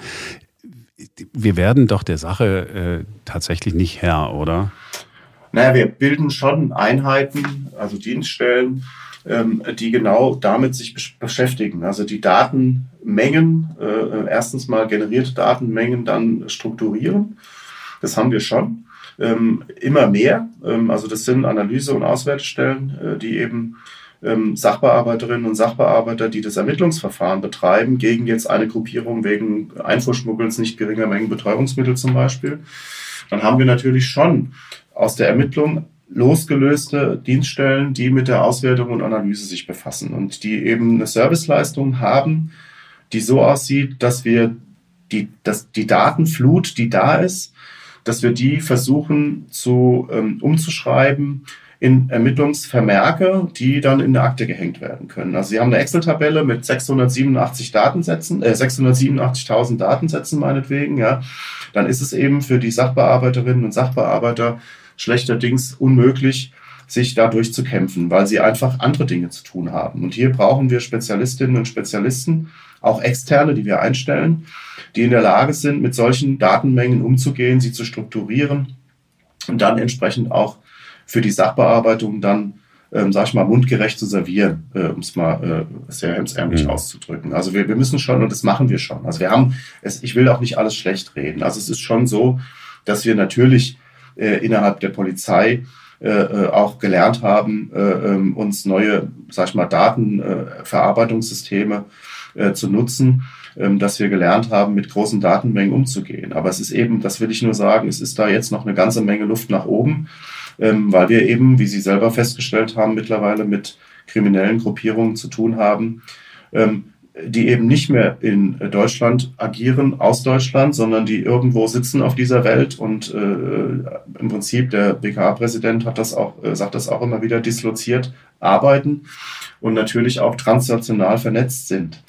S1: Wir werden doch der Sache äh, tatsächlich nicht Herr, oder?
S2: Naja, wir bilden schon Einheiten, also Dienststellen, ähm, die genau damit sich beschäftigen. Also die Datenmengen, äh, erstens mal generierte Datenmengen dann strukturieren. Das haben wir schon. Ähm, immer mehr. Ähm, also das sind Analyse- und Auswertestellen, äh, die eben ähm, Sachbearbeiterinnen und Sachbearbeiter, die das Ermittlungsverfahren betreiben, gegen jetzt eine Gruppierung wegen Einfuhrschmuggels nicht geringer Mengen Betäubungsmittel zum Beispiel, dann haben wir natürlich schon aus der Ermittlung losgelöste Dienststellen, die mit der Auswertung und Analyse sich befassen und die eben eine Serviceleistung haben, die so aussieht, dass wir die, dass die Datenflut, die da ist, dass wir die versuchen zu ähm, umzuschreiben in Ermittlungsvermerke, die dann in der Akte gehängt werden können. Also Sie haben eine Excel-Tabelle mit 687 Datensätzen, äh, 687.000 Datensätzen meinetwegen, ja. Dann ist es eben für die Sachbearbeiterinnen und Sachbearbeiter schlechterdings unmöglich, sich dadurch zu kämpfen, weil sie einfach andere Dinge zu tun haben. Und hier brauchen wir Spezialistinnen und Spezialisten, auch externe, die wir einstellen, die in der Lage sind, mit solchen Datenmengen umzugehen, sie zu strukturieren und dann entsprechend auch für die Sachbearbeitung dann, ähm, sag ich mal, mundgerecht zu servieren, äh, um es mal äh, sehr hemsärmlich mhm. auszudrücken. Also wir, wir müssen schon, und das machen wir schon. Also wir haben, es, ich will auch nicht alles schlecht reden. Also es ist schon so, dass wir natürlich äh, innerhalb der Polizei äh, äh auch gelernt haben, äh, ähm, uns neue, sag ich mal, Datenverarbeitungssysteme äh, zu nutzen, ähm, dass wir gelernt haben, mit großen Datenmengen umzugehen. Aber es ist eben, das will ich nur sagen, es ist da jetzt noch eine ganze Menge Luft nach oben ähm, weil wir eben, wie Sie selber festgestellt haben, mittlerweile mit kriminellen Gruppierungen zu tun haben, ähm, die eben nicht mehr in Deutschland agieren, aus Deutschland, sondern die irgendwo sitzen auf dieser Welt und äh, im Prinzip der BKA-Präsident hat das auch, äh, sagt das auch immer wieder, disloziert arbeiten und natürlich auch transnational vernetzt sind.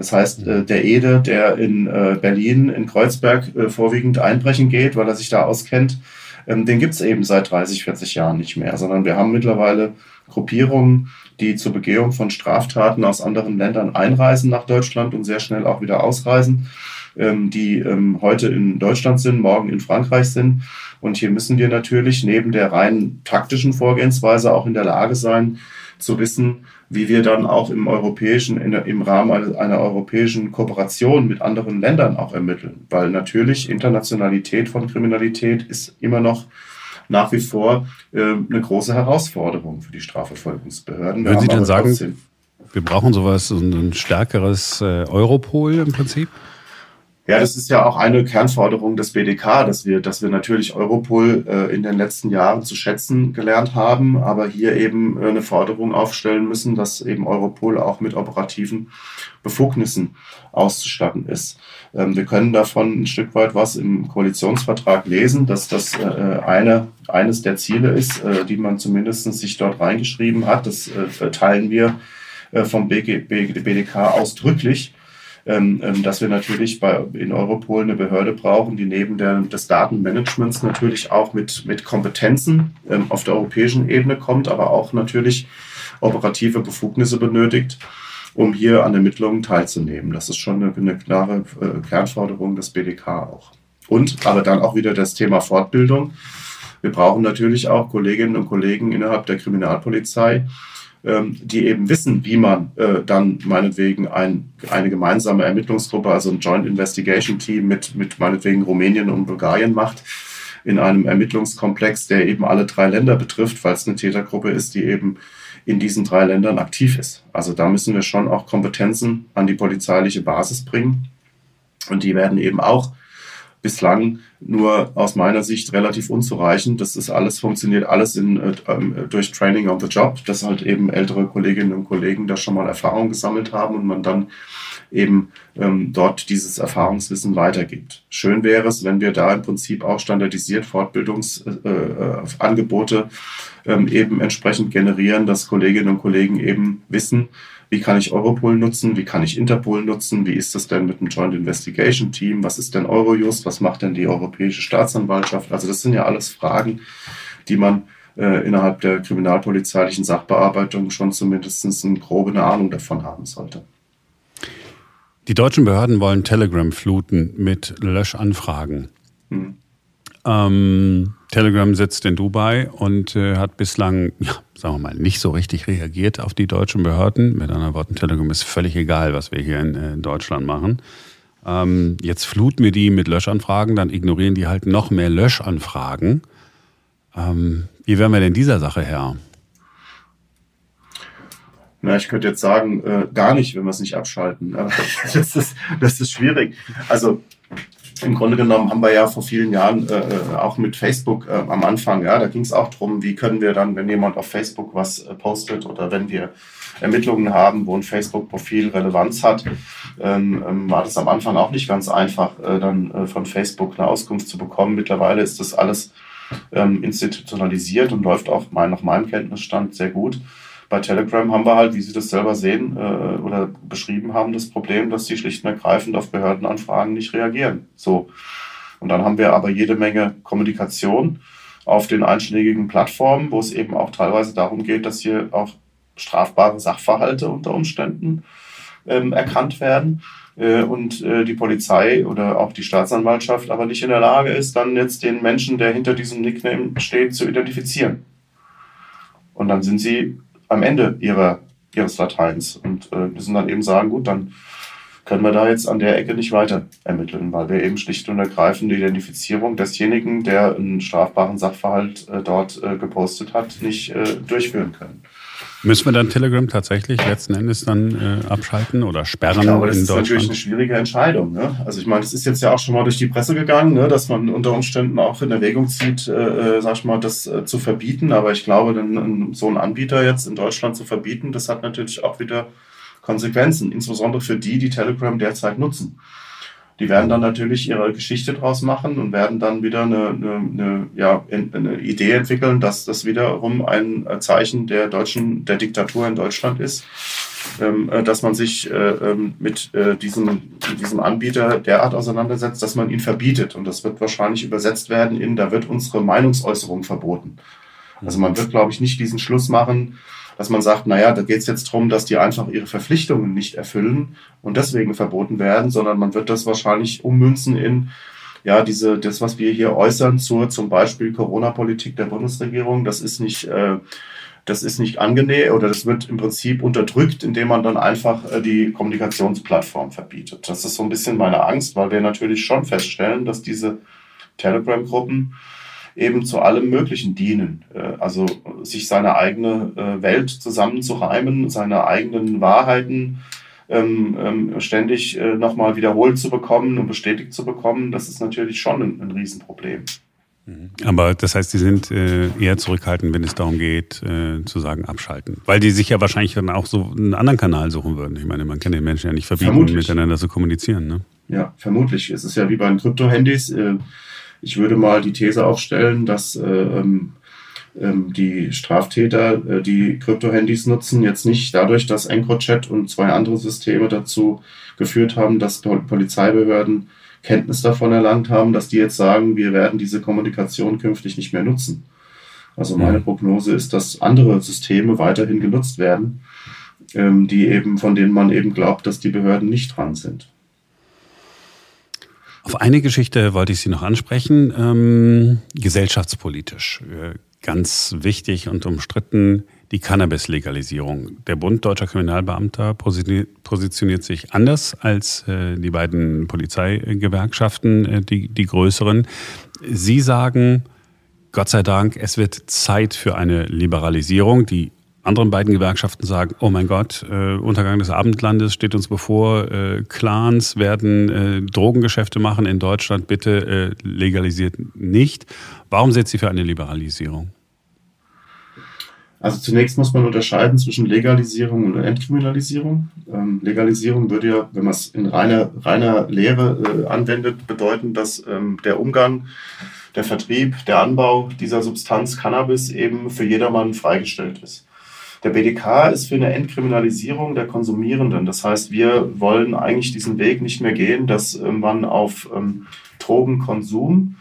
S2: Das heißt, äh, der Ede, der in äh, Berlin, in Kreuzberg äh, vorwiegend einbrechen geht, weil er sich da auskennt, ähm, den gibt es eben seit 30, 40 Jahren nicht mehr, sondern wir haben mittlerweile Gruppierungen, die zur Begehung von Straftaten aus anderen Ländern einreisen nach Deutschland und sehr schnell auch wieder ausreisen, ähm, die ähm, heute in Deutschland sind, morgen in Frankreich sind. Und hier müssen wir natürlich neben der rein taktischen Vorgehensweise auch in der Lage sein, zu wissen, wie wir dann auch im europäischen, in, im Rahmen einer europäischen Kooperation mit anderen Ländern auch ermitteln. Weil natürlich Internationalität von Kriminalität ist immer noch nach wie vor äh, eine große Herausforderung für die Strafverfolgungsbehörden.
S1: Würden Sie denn sagen, wir brauchen sowas, so ein stärkeres äh, Europol im Prinzip?
S2: Ja, das ist ja auch eine Kernforderung des BDK, dass wir, dass wir natürlich Europol äh, in den letzten Jahren zu schätzen gelernt haben, aber hier eben äh, eine Forderung aufstellen müssen, dass eben Europol auch mit operativen Befugnissen auszustatten ist. Ähm, wir können davon ein Stück weit was im Koalitionsvertrag lesen, dass das äh, eine, eines der Ziele ist, äh, die man zumindest sich dort reingeschrieben hat. Das äh, teilen wir äh, vom BG, BDK ausdrücklich dass wir natürlich bei, in Europol eine Behörde brauchen, die neben der, des Datenmanagements natürlich auch mit, mit Kompetenzen ähm, auf der europäischen Ebene kommt, aber auch natürlich operative Befugnisse benötigt, um hier an Ermittlungen teilzunehmen. Das ist schon eine, eine klare äh, Kernforderung des BDK auch. Und aber dann auch wieder das Thema Fortbildung. Wir brauchen natürlich auch Kolleginnen und Kollegen innerhalb der Kriminalpolizei, ähm, die eben wissen, wie man äh, dann meinetwegen ein, eine gemeinsame Ermittlungsgruppe, also ein Joint Investigation Team mit, mit meinetwegen Rumänien und Bulgarien macht, in einem Ermittlungskomplex, der eben alle drei Länder betrifft, weil es eine Tätergruppe ist, die eben in diesen drei Ländern aktiv ist. Also da müssen wir schon auch Kompetenzen an die polizeiliche Basis bringen. Und die werden eben auch bislang nur aus meiner Sicht relativ unzureichend. Das ist alles, funktioniert alles in, äh, ähm, durch Training on the Job, dass halt eben ältere Kolleginnen und Kollegen da schon mal Erfahrung gesammelt haben und man dann eben ähm, dort dieses Erfahrungswissen weitergibt. Schön wäre es, wenn wir da im Prinzip auch standardisiert Fortbildungsangebote äh, äh, ähm, eben entsprechend generieren, dass Kolleginnen und Kollegen eben wissen, wie kann ich Europol nutzen? Wie kann ich Interpol nutzen? Wie ist das denn mit dem Joint Investigation Team? Was ist denn Eurojust? Was macht denn die Europäische Staatsanwaltschaft? Also das sind ja alles Fragen, die man äh, innerhalb der kriminalpolizeilichen Sachbearbeitung schon zumindest eine grobe Ahnung davon haben sollte.
S1: Die deutschen Behörden wollen Telegram fluten mit Löschanfragen. Hm. Ähm, Telegram sitzt in Dubai und äh, hat bislang, ja, sagen wir mal, nicht so richtig reagiert auf die deutschen Behörden. Mit anderen Worten, Telegram ist völlig egal, was wir hier in, äh, Deutschland machen. Ähm, jetzt fluten wir die mit Löschanfragen, dann ignorieren die halt noch mehr Löschanfragen. Ähm, wie werden wir denn dieser Sache Herr?
S2: Na, ich könnte jetzt sagen, äh, gar nicht, wenn wir es nicht abschalten. [LAUGHS] das, ist, das ist schwierig. Also im Grunde genommen haben wir ja vor vielen Jahren äh, äh, auch mit Facebook äh, am Anfang, ja, da ging es auch darum, wie können wir dann, wenn jemand auf Facebook was äh, postet oder wenn wir Ermittlungen haben, wo ein Facebook-Profil Relevanz hat, ähm, ähm, war das am Anfang auch nicht ganz einfach, äh, dann äh, von Facebook eine Auskunft zu bekommen. Mittlerweile ist das alles ähm, institutionalisiert und läuft auch mein, nach meinem Kenntnisstand sehr gut. Bei Telegram haben wir halt, wie Sie das selber sehen äh, oder beschrieben haben, das Problem, dass sie schlicht und ergreifend auf Behördenanfragen nicht reagieren. So. Und dann haben wir aber jede Menge Kommunikation auf den einschlägigen Plattformen, wo es eben auch teilweise darum geht, dass hier auch strafbare Sachverhalte unter Umständen ähm, erkannt werden äh, und äh, die Polizei oder auch die Staatsanwaltschaft aber nicht in der Lage ist, dann jetzt den Menschen, der hinter diesem Nickname steht, zu identifizieren. Und dann sind sie am Ende ihrer, ihres Lateins und äh, müssen dann eben sagen, gut, dann können wir da jetzt an der Ecke nicht weiter ermitteln, weil wir eben schlicht und ergreifend die Identifizierung desjenigen, der einen strafbaren Sachverhalt äh, dort äh, gepostet hat, nicht äh, durchführen können.
S1: Müssen wir dann Telegram tatsächlich letzten Endes dann äh, abschalten oder sperren ich
S2: glaube, das in ist natürlich eine schwierige Entscheidung. Ne? Also ich meine, es ist jetzt ja auch schon mal durch die Presse gegangen, ne, dass man unter Umständen auch in Erwägung zieht, äh, äh, sag ich mal, das äh, zu verbieten. Aber ich glaube, dann so einen Anbieter jetzt in Deutschland zu verbieten, das hat natürlich auch wieder Konsequenzen, insbesondere für die, die Telegram derzeit nutzen. Die werden dann natürlich ihre Geschichte draus machen und werden dann wieder eine, eine, eine, ja, eine Idee entwickeln, dass das wiederum ein Zeichen der deutschen, der Diktatur in Deutschland ist, ähm, äh, dass man sich äh, ähm, mit äh, diesem, diesem Anbieter derart auseinandersetzt, dass man ihn verbietet. Und das wird wahrscheinlich übersetzt werden in, da wird unsere Meinungsäußerung verboten. Also man wird, glaube ich, nicht diesen Schluss machen, dass man sagt, naja, da geht es jetzt darum, dass die einfach ihre Verpflichtungen nicht erfüllen und deswegen verboten werden, sondern man wird das wahrscheinlich ummünzen in ja, diese, das, was wir hier äußern zur zum Beispiel Corona-Politik der Bundesregierung, das ist nicht, äh, das ist nicht angenehm oder das wird im Prinzip unterdrückt, indem man dann einfach äh, die Kommunikationsplattform verbietet. Das ist so ein bisschen meine Angst, weil wir natürlich schon feststellen, dass diese Telegram-Gruppen eben zu allem Möglichen dienen. Äh, also sich seine eigene äh, Welt zusammenzureimen, seine eigenen Wahrheiten ähm, ähm, ständig äh, nochmal wiederholt zu bekommen und bestätigt zu bekommen, das ist natürlich schon ein, ein Riesenproblem.
S1: Mhm. Aber das heißt, die sind eher zurückhaltend, wenn es darum geht, zu sagen, abschalten. Weil die sich ja wahrscheinlich dann auch so einen anderen Kanal suchen würden. Ich meine, man kann den Menschen ja nicht verbieten, vermutlich. miteinander zu kommunizieren. Ne?
S2: Ja, vermutlich. Es ist ja wie bei den Krypto-Handys ich würde mal die These aufstellen, dass äh, ähm, ähm, die Straftäter, äh, die Krypto-Handys nutzen, jetzt nicht dadurch, dass EncroChat und zwei andere Systeme dazu geführt haben, dass Polizeibehörden Kenntnis davon erlangt haben, dass die jetzt sagen, wir werden diese Kommunikation künftig nicht mehr nutzen. Also meine Prognose ist, dass andere Systeme weiterhin genutzt werden, ähm, die eben, von denen man eben glaubt, dass die Behörden nicht dran sind.
S1: Auf eine Geschichte wollte ich Sie noch ansprechen, ähm, gesellschaftspolitisch. Äh, ganz wichtig und umstritten die Cannabis-Legalisierung. Der Bund Deutscher Kriminalbeamter positioniert sich anders als äh, die beiden Polizeigewerkschaften, äh, die, die größeren. Sie sagen, Gott sei Dank, es wird Zeit für eine Liberalisierung. Die anderen beiden Gewerkschaften sagen, oh mein Gott, äh, Untergang des Abendlandes steht uns bevor, äh, Clans werden äh, Drogengeschäfte machen in Deutschland, bitte äh, legalisiert nicht. Warum sind Sie für eine Liberalisierung?
S2: Also zunächst muss man unterscheiden zwischen Legalisierung und Entkriminalisierung. Ähm, Legalisierung würde ja, wenn man es in reiner, reiner Lehre äh, anwendet, bedeuten, dass ähm, der Umgang der Vertrieb, der Anbau dieser Substanz Cannabis eben für jedermann freigestellt ist. Der BDK ist für eine Entkriminalisierung der Konsumierenden. Das heißt, wir wollen eigentlich diesen Weg nicht mehr gehen, dass äh, man auf ähm, Drogenkonsum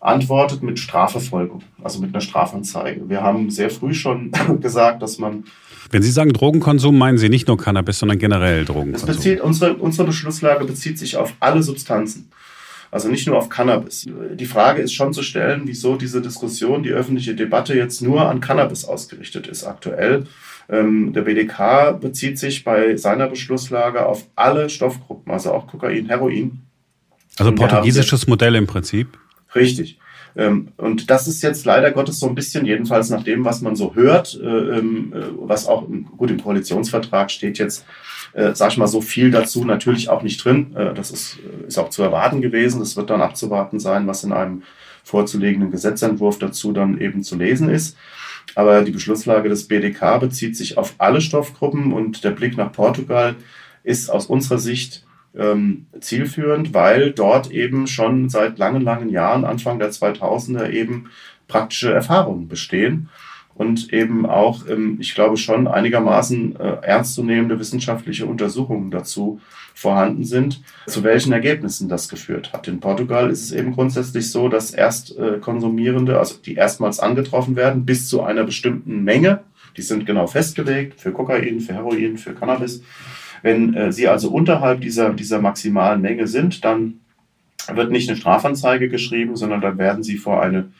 S2: antwortet mit Strafverfolgung, also mit einer Strafanzeige. Wir haben sehr früh schon [COUGHS] gesagt, dass man
S1: wenn Sie sagen Drogenkonsum, meinen Sie nicht nur Cannabis, sondern generell Drogenkonsum?
S2: Bezieht, unsere, unsere Beschlusslage bezieht sich auf alle Substanzen. Also nicht nur auf Cannabis. Die Frage ist schon zu stellen, wieso diese Diskussion, die öffentliche Debatte jetzt nur an Cannabis ausgerichtet ist aktuell. Ähm, der BDK bezieht sich bei seiner Beschlusslage auf alle Stoffgruppen, also auch Kokain, Heroin.
S1: Also portugiesisches Modell im Prinzip?
S2: Richtig. Ähm, und das ist jetzt leider Gottes so ein bisschen, jedenfalls nach dem, was man so hört, äh, ähm, äh, was auch gut im Koalitionsvertrag steht jetzt, äh, sag ich mal, so viel dazu natürlich auch nicht drin. Äh, das ist, äh, ist auch zu erwarten gewesen. Es wird dann abzuwarten sein, was in einem vorzulegenden Gesetzentwurf dazu dann eben zu lesen ist. Aber die Beschlusslage des BDK bezieht sich auf alle Stoffgruppen und der Blick nach Portugal ist aus unserer Sicht ähm, zielführend, weil dort eben schon seit langen, langen Jahren, Anfang der 2000er eben praktische Erfahrungen bestehen und eben auch, ähm, ich glaube schon, einigermaßen äh, ernstzunehmende wissenschaftliche Untersuchungen dazu vorhanden sind, zu welchen Ergebnissen das geführt hat. In Portugal ist es eben grundsätzlich so, dass Erstkonsumierende, also die erstmals angetroffen werden, bis zu einer bestimmten Menge, die sind genau festgelegt für Kokain, für Heroin, für Cannabis. Wenn äh, sie also unterhalb dieser, dieser maximalen Menge sind, dann wird nicht eine Strafanzeige geschrieben, sondern dann werden sie vor eine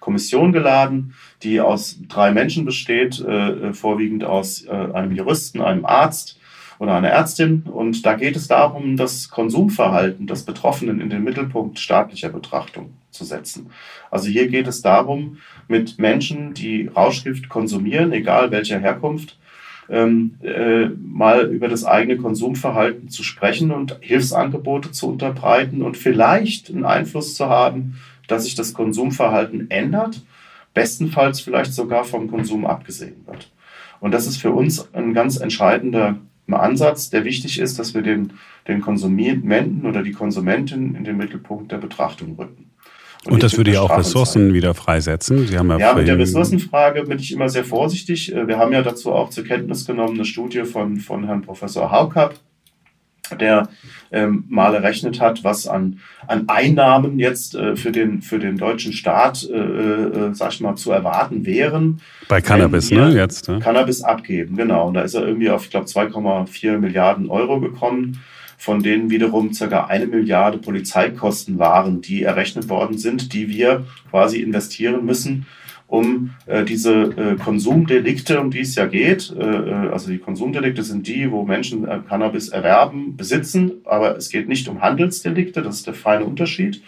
S2: Kommission geladen, die aus drei Menschen besteht, äh, vorwiegend aus äh, einem Juristen, einem Arzt oder einer Ärztin. Und da geht es darum, das Konsumverhalten des Betroffenen in den Mittelpunkt staatlicher Betrachtung zu setzen. Also hier geht es darum, mit Menschen, die Rauschgift konsumieren, egal welcher Herkunft, ähm, äh, mal über das eigene Konsumverhalten zu sprechen und Hilfsangebote zu unterbreiten und vielleicht einen Einfluss zu haben dass sich das Konsumverhalten ändert, bestenfalls vielleicht sogar vom Konsum abgesehen wird. Und das ist für uns ein ganz entscheidender Ansatz, der wichtig ist, dass wir den, den Konsumenten oder die Konsumentin in den Mittelpunkt der Betrachtung rücken.
S1: Und, und das würde ja auch Ressourcen wieder freisetzen.
S2: Sie haben ja, ja mit der Ressourcenfrage bin ich immer sehr vorsichtig. Wir haben ja dazu auch zur Kenntnis genommen eine Studie von, von Herrn Professor Haukap, der ähm, mal errechnet hat, was an, an Einnahmen jetzt äh, für, den, für den deutschen Staat, äh, äh, sag ich mal, zu erwarten wären.
S1: Bei Cannabis, ne?
S2: Jetzt. Ne? Cannabis abgeben, genau. Und da ist er irgendwie auf, ich glaube, 2,4 Milliarden Euro gekommen, von denen wiederum circa eine Milliarde Polizeikosten waren, die errechnet worden sind, die wir quasi investieren müssen, um äh, diese äh, Konsumdelikte, um die es ja geht, äh, äh, also die Konsumdelikte sind die, wo Menschen äh, Cannabis erwerben, besitzen, aber es geht nicht um Handelsdelikte, das ist der feine Unterschied.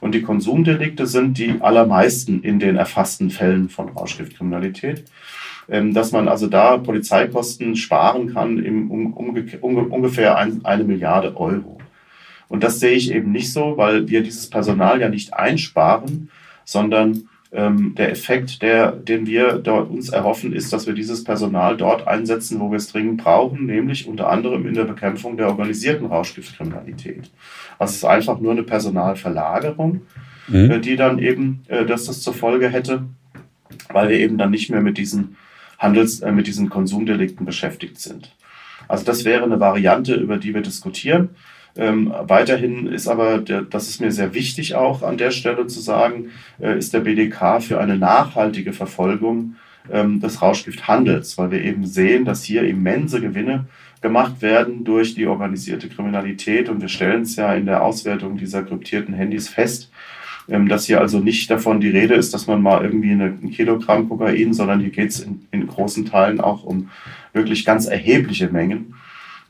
S2: Und die Konsumdelikte sind die allermeisten in den erfassten Fällen von Rauschgiftkriminalität. Ähm, dass man also da Polizeikosten sparen kann im um, um, ungefähr ein, eine Milliarde Euro. Und das sehe ich eben nicht so, weil wir dieses Personal ja nicht einsparen, sondern ähm, der Effekt, der, den wir dort uns erhoffen, ist, dass wir dieses Personal dort einsetzen, wo wir es dringend brauchen, nämlich unter anderem in der Bekämpfung der organisierten Rauschgiftkriminalität. Also es ist einfach nur eine Personalverlagerung, mhm. äh, die dann eben, äh, dass das zur Folge hätte. weil wir eben dann nicht mehr mit diesen Handels, äh, mit diesen Konsumdelikten beschäftigt sind. Also das wäre eine Variante, über die wir diskutieren. Ähm, weiterhin ist aber, der, das ist mir sehr wichtig auch an der Stelle zu sagen, äh, ist der BDK für eine nachhaltige Verfolgung ähm, des Rauschgifthandels, weil wir eben sehen, dass hier immense Gewinne gemacht werden durch die organisierte Kriminalität. Und wir stellen es ja in der Auswertung dieser kryptierten Handys fest, ähm, dass hier also nicht davon die Rede ist, dass man mal irgendwie eine, ein Kilogramm Kokain, sondern hier geht es in, in großen Teilen auch um wirklich ganz erhebliche Mengen.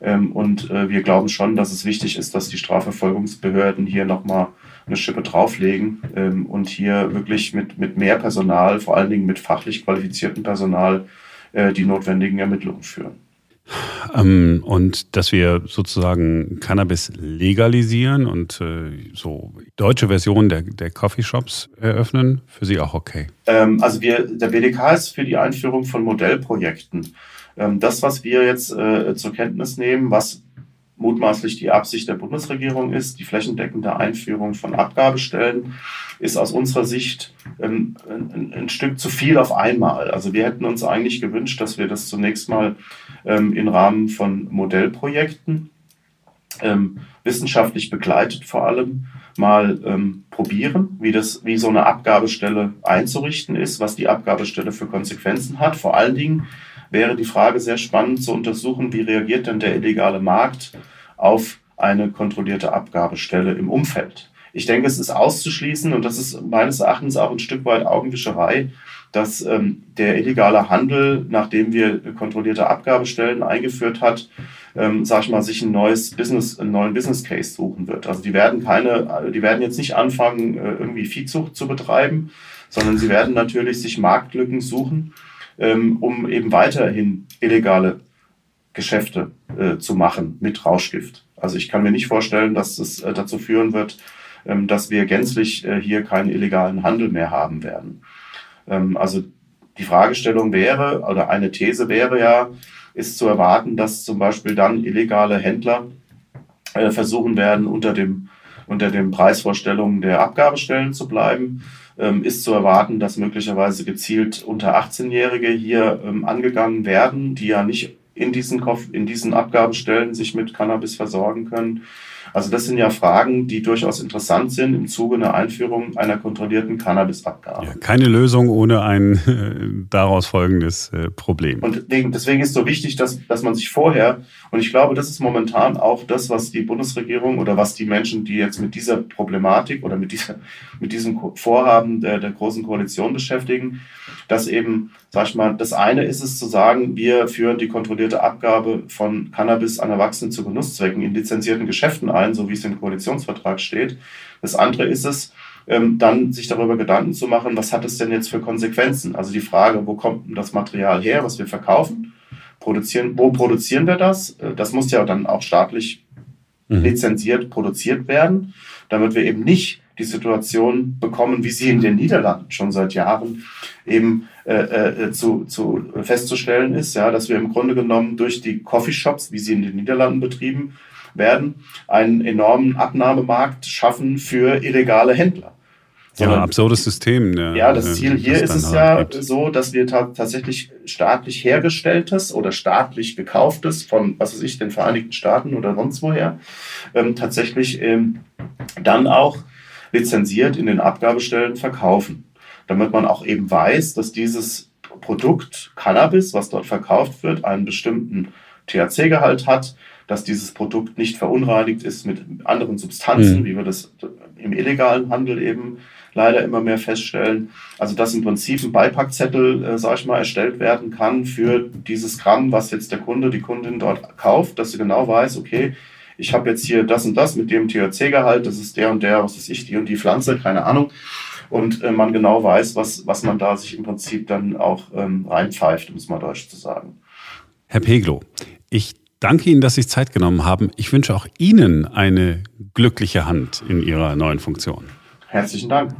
S2: Ähm, und äh, wir glauben schon, dass es wichtig ist, dass die Strafverfolgungsbehörden hier nochmal eine Schippe drauflegen ähm, und hier wirklich mit, mit mehr Personal, vor allen Dingen mit fachlich qualifiziertem Personal, äh, die notwendigen Ermittlungen führen.
S1: Ähm, und dass wir sozusagen Cannabis legalisieren und äh, so deutsche Version der, der Coffeeshops eröffnen, für Sie auch okay?
S2: Ähm, also wir, der BDK ist für die Einführung von Modellprojekten. Ähm, das, was wir jetzt äh, zur Kenntnis nehmen, was mutmaßlich die Absicht der Bundesregierung ist, die flächendeckende Einführung von Abgabestellen, ist aus unserer Sicht ähm, ein, ein, Stück zu viel auf einmal. Also wir hätten uns eigentlich gewünscht, dass wir das zunächst mal ähm, im Rahmen von Modellprojekten, ähm, wissenschaftlich begleitet vor allem, mal ähm, probieren, wie, das, wie so eine Abgabestelle einzurichten ist, was die Abgabestelle für Konsequenzen hat. Vor allen Dingen wäre die Frage sehr spannend zu untersuchen, wie reagiert denn der illegale Markt auf eine kontrollierte Abgabestelle im Umfeld. Ich denke, es ist auszuschließen, und das ist meines Erachtens auch ein Stück weit Augenwischerei, dass ähm, der illegale Handel, nachdem wir kontrollierte Abgabestellen eingeführt hat, ähm, sag ich mal, sich ein neues Business, einen neuen Business Case suchen wird. Also die werden keine, die werden jetzt nicht anfangen, äh, irgendwie Viehzucht zu betreiben, sondern sie werden natürlich sich Marktlücken suchen ähm, um eben weiterhin illegale Geschäfte äh, zu machen mit Rauschgift. Also ich kann mir nicht vorstellen, dass es äh, dazu führen wird, ähm, dass wir gänzlich äh, hier keinen illegalen Handel mehr haben werden. Ähm, also die Fragestellung wäre, oder eine These wäre ja, ist zu erwarten, dass zum Beispiel dann illegale Händler äh, versuchen werden, unter dem, unter den Preisvorstellungen der Abgabestellen zu bleiben ähm, ist zu erwarten, dass möglicherweise gezielt unter 18-Jährige hier ähm, angegangen werden, die ja nicht in diesen, in diesen Abgabestellen sich mit Cannabis versorgen können. Also das sind ja Fragen, die durchaus interessant sind im Zuge einer Einführung einer kontrollierten Cannabisabgabe. Ja,
S1: keine Lösung ohne ein [LAUGHS] äh, daraus folgendes äh, Problem.
S2: Und deswegen, deswegen ist so wichtig, dass, dass man sich vorher, und ich glaube, das ist momentan auch das, was die Bundesregierung oder was die Menschen, die jetzt mit dieser Problematik oder mit, dieser, mit diesem Vorhaben der, der großen Koalition beschäftigen, dass eben, sag ich mal, das eine ist es zu sagen, wir führen die kontrollierte Abgabe von Cannabis an Erwachsenen zu Genusszwecken in lizenzierten Geschäften ein, so wie es im Koalitionsvertrag steht. Das andere ist es, ähm, dann sich darüber Gedanken zu machen, was hat es denn jetzt für Konsequenzen? Also die Frage, wo kommt denn das Material her, was wir verkaufen? Produzieren, wo produzieren wir das? Äh, das muss ja dann auch staatlich mhm. lizenziert produziert werden, damit wir eben nicht die Situation bekommen, wie sie in den Niederlanden schon seit Jahren eben äh, äh, zu, zu festzustellen ist, ja, dass wir im Grunde genommen durch die Coffeeshops, wie sie in den Niederlanden betrieben werden, einen enormen Abnahmemarkt schaffen für illegale Händler.
S1: Ja, ein absurdes System.
S2: Ja, ja das Ziel hier ist es halt ja gibt. so, dass wir tatsächlich staatlich hergestelltes oder staatlich gekauftes von, was weiß ich, den Vereinigten Staaten oder sonst woher, ähm, tatsächlich ähm, dann auch lizenziert in den Abgabestellen verkaufen. Damit man auch eben weiß, dass dieses Produkt Cannabis, was dort verkauft wird, einen bestimmten THC-Gehalt hat, dass dieses Produkt nicht verunreinigt ist mit anderen Substanzen, mhm. wie wir das im illegalen Handel eben leider immer mehr feststellen. Also dass im Prinzip ein Beipackzettel, äh, sag ich mal, erstellt werden kann für dieses Gramm, was jetzt der Kunde, die Kundin dort kauft, dass sie genau weiß, okay, ich habe jetzt hier das und das mit dem THC-Gehalt, das ist der und der, was weiß ich, die und die Pflanze, keine Ahnung. Und äh, man genau weiß, was, was man da sich im Prinzip dann auch ähm, reinpfeift, um es mal deutsch zu sagen.
S1: Herr Peglo, ich danke Ihnen, dass Sie sich Zeit genommen haben. Ich wünsche auch Ihnen eine glückliche Hand in Ihrer neuen Funktion.
S2: Herzlichen Dank.